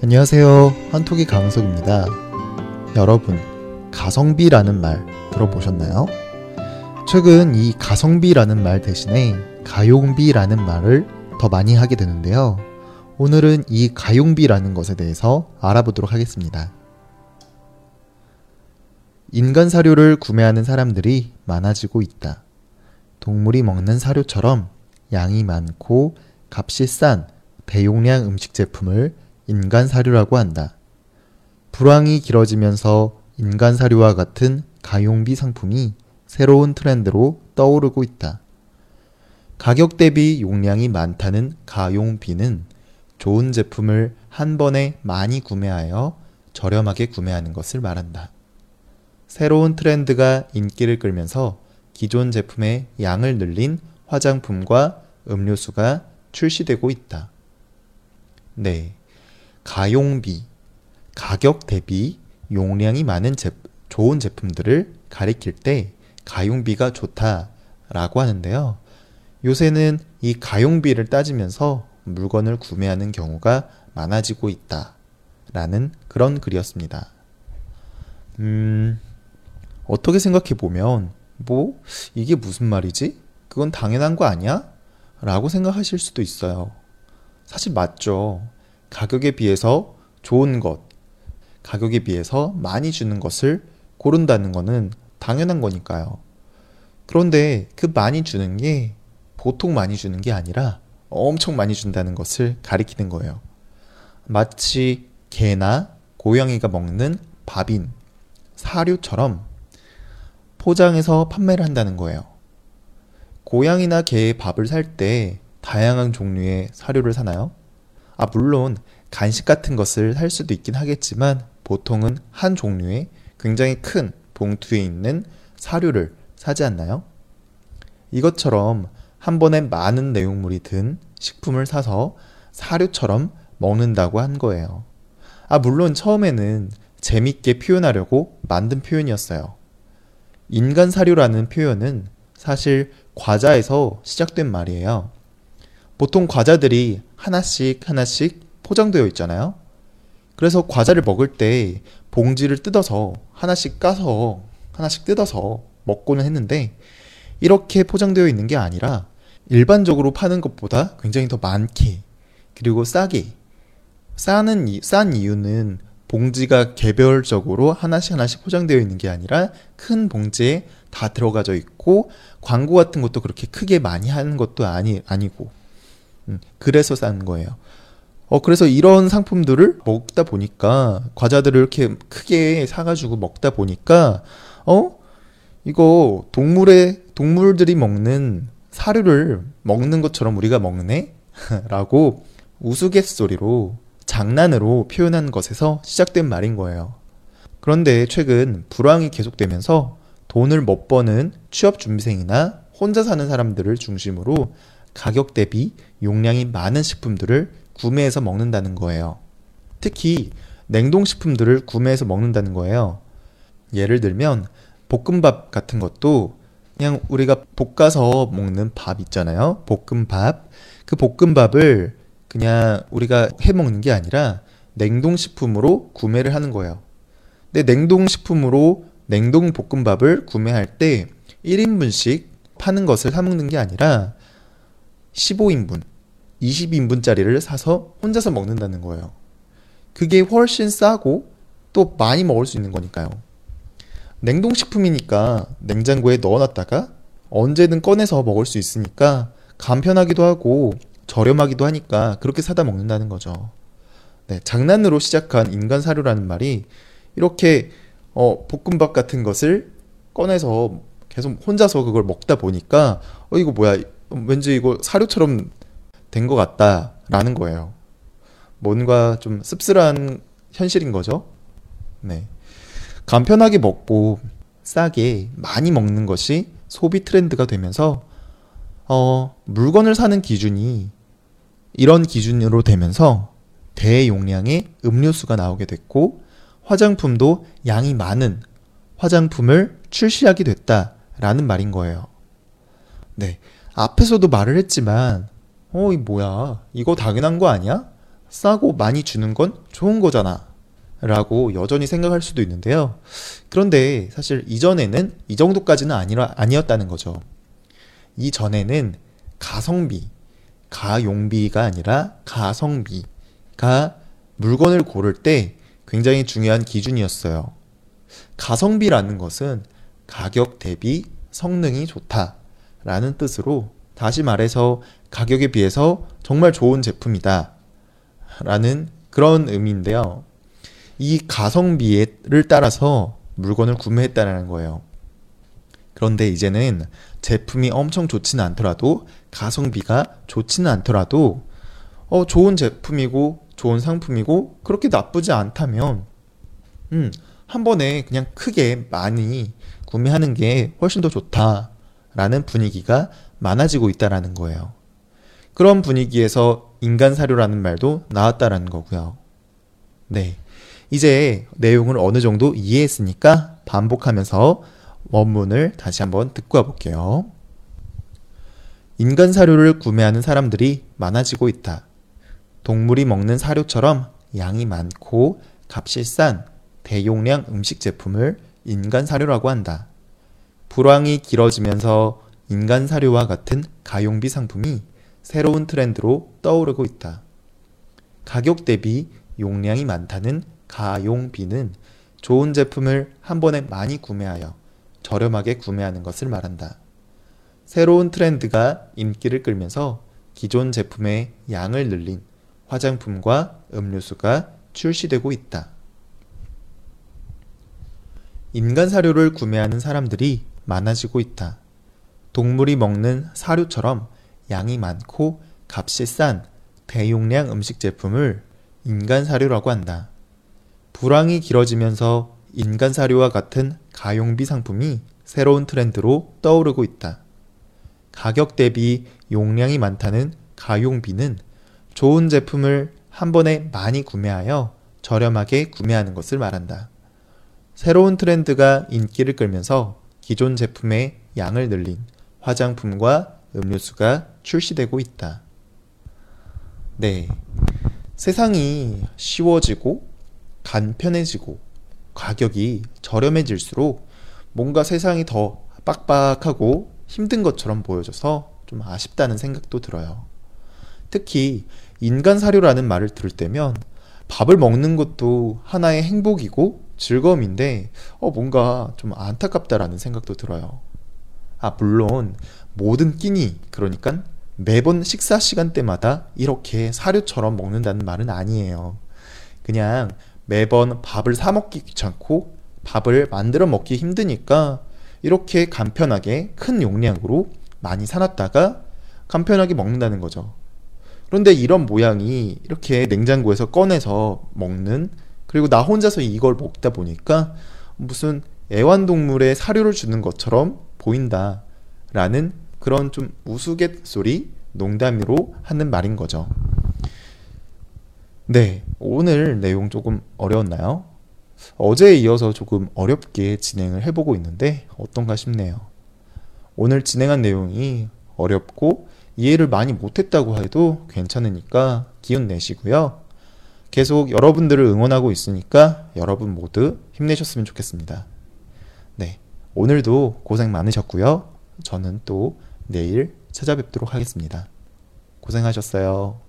안녕하세요. 한톡이 강석입니다. 여러분, 가성비라는 말 들어보셨나요? 최근 이 가성비라는 말 대신에 가용비라는 말을 더 많이 하게 되는데요. 오늘은 이 가용비라는 것에 대해서 알아보도록 하겠습니다. 인간 사료를 구매하는 사람들이 많아지고 있다. 동물이 먹는 사료처럼 양이 많고 값이 싼 대용량 음식 제품을 인간 사료라고 한다. 불황이 길어지면서 인간 사료와 같은 가용비 상품이 새로운 트렌드로 떠오르고 있다. 가격 대비 용량이 많다는 가용비는 좋은 제품을 한 번에 많이 구매하여 저렴하게 구매하는 것을 말한다. 새로운 트렌드가 인기를 끌면서 기존 제품의 양을 늘린 화장품과 음료수가 출시되고 있다. 네. 가용비, 가격 대비 용량이 많은 제, 좋은 제품들을 가리킬 때 가용비가 좋다라고 하는데요. 요새는 이 가용비를 따지면서 물건을 구매하는 경우가 많아지고 있다 라는 그런 글이었습니다. 음, 어떻게 생각해 보면 뭐 이게 무슨 말이지? 그건 당연한 거 아니야? 라고 생각하실 수도 있어요. 사실 맞죠. 가격에 비해서 좋은 것, 가격에 비해서 많이 주는 것을 고른다는 것은 당연한 거니까요. 그런데 그 많이 주는 게 보통 많이 주는 게 아니라 엄청 많이 준다는 것을 가리키는 거예요. 마치 개나 고양이가 먹는 밥인 사료처럼 포장해서 판매를 한다는 거예요. 고양이나 개의 밥을 살 때 다양한 종류의 사료를 사나요? 아, 물론 간식 같은 것을 살 수도 있긴 하겠지만 보통은 한 종류의 굉장히 큰 봉투에 있는 사료를 사지 않나요? 이것처럼 한 번에 많은 내용물이 든 식품을 사서 사료처럼 먹는다고 한 거예요. 아, 물론 처음에는 재밌게 표현하려고 만든 표현이었어요. 인간 사료라는 표현은 사실 과자에서 시작된 말이에요. 보통 과자들이 하나씩 하나씩 포장되어 있잖아요. 그래서 과자를 먹을 때 봉지를 뜯어서 하나씩 까서 하나씩 뜯어서 먹고는 했는데 이렇게 포장되어 있는 게 아니라 일반적으로 파는 것보다 굉장히 더 많게 그리고 싸게 싸는 싼 이유는 봉지가 개별적으로 하나씩 하나씩 포장되어 있는 게 아니라 큰 봉지에 다 들어가져 있고 광고 같은 것도 그렇게 크게 많이 하는 것도 아니 아니고 음, 그래서 싼 거예요. 어 그래서 이런 상품들을 먹다 보니까 과자들을 이렇게 크게 사가지고 먹다 보니까 어 이거 동물의 동물들이 먹는 사료를 먹는 것처럼 우리가 먹네 라고 우스갯소리로 장난으로 표현한 것에서 시작된 말인 거예요. 그런데 최근 불황이 계속되면서 돈을 못 버는 취업 준비생이나 혼자 사는 사람들을 중심으로 가격 대비 용량이 많은 식품들을 구매해서 먹는다는 거예요. 특히 냉동식품들을 구매해서 먹는다는 거예요. 예를 들면 볶음밥 같은 것도 그냥 우리가 볶아서 먹는 밥 있잖아요. 볶음밥. 그 볶음밥을 그냥 우리가 해 먹는 게 아니라 냉동식품으로 구매를 하는 거예요. 근데 냉동식품으로 냉동 볶음밥을 구매할 때 1인분씩 파는 것을 사 먹는 게 아니라 15인분, 20인분짜리를 사서 혼자서 먹는다는 거예요. 그게 훨씬 싸고 또 많이 먹을 수 있는 거니까요. 냉동식품이니까 냉장고에 넣어놨다가 언제든 꺼내서 먹을 수 있으니까 간편하기도 하고 저렴하기도 하니까 그렇게 사다 먹는다는 거죠. 네, 장난으로 시작한 인간 사료라는 말이 이렇게 어, 볶음밥 같은 것을 꺼내서 계속 혼자서 그걸 먹다 보니까 어 이거 뭐야 왠지 이거 사료처럼 된 것 같다라는 거예요. 뭔가 좀 씁쓸한 현실인 거죠. 네. 간편하게 먹고 싸게 많이 먹는 것이 소비 트렌드가 되면서 어, 물건을 사는 기준이 이런 기준으로 되면서 대용량의 음료수가 나오게 됐고 화장품도 양이 많은 화장품을 출시하게 됐다라는 말인 거예요. 네. 앞에서도 말을 했지만 어, 이 뭐야? 이거 당연한 거 아니야? 싸고 많이 주는 건 좋은 거잖아. 라고 여전히 생각할 수도 있는데요. 그런데 사실 이전에는 이 정도까지는 아니라, 아니었다는 거죠. 이전에는 가성비, 가용비가 아니라 가성비가 물건을 고를 때 굉장히 중요한 기준이었어요. 가성비라는 것은 가격 대비 성능이 좋다 라는 뜻으로 다시 말해서 가격에 비해서 정말 좋은 제품이다 라는 그런 의미인데요. 이 가성비를 따라서 물건을 구매했다는 거예요. 그런데 이제는 제품이 엄청 좋지는 않더라도 가성비가 좋지는 않더라도 어, 좋은 제품이고 좋은 상품이고 그렇게 나쁘지 않다면 음, 한 번에 그냥 크게 많이 구매하는 게 훨씬 더 좋다 라는 분위기가 많아지고 있다라는 거예요. 그런 분위기에서 인간 사료라는 말도 나왔다라는 거고요. 네. 이제 내용을 어느 정도 이해했으니까 반복하면서 원문을 다시 한번 듣고 와볼게요. 인간 사료를 구매하는 사람들이 많아지고 있다. 동물이 먹는 사료처럼 양이 많고 값이 싼 대용량 음식 제품을 인간 사료라고 한다. 불황이 길어지면서 인간 사료와 같은 가용비 상품이 새로운 트렌드로 떠오르고 있다. 가격 대비 용량이 많다는 가용비는 좋은 제품을 한 번에 많이 구매하여 저렴하게 구매하는 것을 말한다. 새로운 트렌드가 인기를 끌면서 기존 제품의 양을 늘린 화장품과 음료수가 출시되고 있다. 인간 사료를 구매하는 사람들이 많아지고 있다. 동물이 먹는 사료처럼 양이 많고 값이 싼 대용량 음식 제품을 인간 사료라고 한다. 불황이 길어지면서 인간 사료와 같은 가용비 상품이 새로운 트렌드로 떠오르고 있다. 가격 대비 용량이 많다는 가용비는 좋은 제품을 한 번에 많이 구매하여 저렴하게 구매하는 것을 말한다. 새로운 트렌드가 인기를 끌면서 기존 제품의 양을 늘린 화장품과 음료수가 출시되고 있다. 네. 세상이 쉬워지고 간편해지고 가격이 저렴해질수록 뭔가 세상이 더 빡빡하고 힘든 것처럼 보여져서 좀 아쉽다는 생각도 들어요. 특히 인간 사료라는 말을 들을 때면 밥을 먹는 것도 하나의 행복이고 즐거움인데 어 뭔가 좀 안타깝다라는 생각도 들어요. 아 물론 모든 끼니 그러니까 매번 식사 시간대마다 이렇게 사료처럼 먹는다는 말은 아니에요. 그냥 매번 밥을 사 먹기 귀찮고 밥을 만들어 먹기 힘드니까 이렇게 간편하게 큰 용량으로 많이 사놨다가 간편하게 먹는다는 거죠. 그런데 이런 모양이 이렇게 냉장고에서 꺼내서 먹는 그리고 나 혼자서 이걸 먹다 보니까 무슨 애완동물의 사료를 주는 것처럼 보인다 라는 그런 좀 우스갯소리 농담으로 하는 말인 거죠. 네, 오늘 내용 조금 어려웠나요? 어제에 이어서 조금 어렵게 진행을 해보고 있는데 어떤가 싶네요. 오늘 진행한 내용이 어렵고 이해를 많이 못했다고 해도 괜찮으니까 기운 내시고요. 계속 여러분들을 응원하고 있으니까 여러분 모두 힘내셨으면 좋겠습니다. 네. 오늘도 고생 많으셨고요. 저는 또 내일 찾아뵙도록 하겠습니다. 고생하셨어요.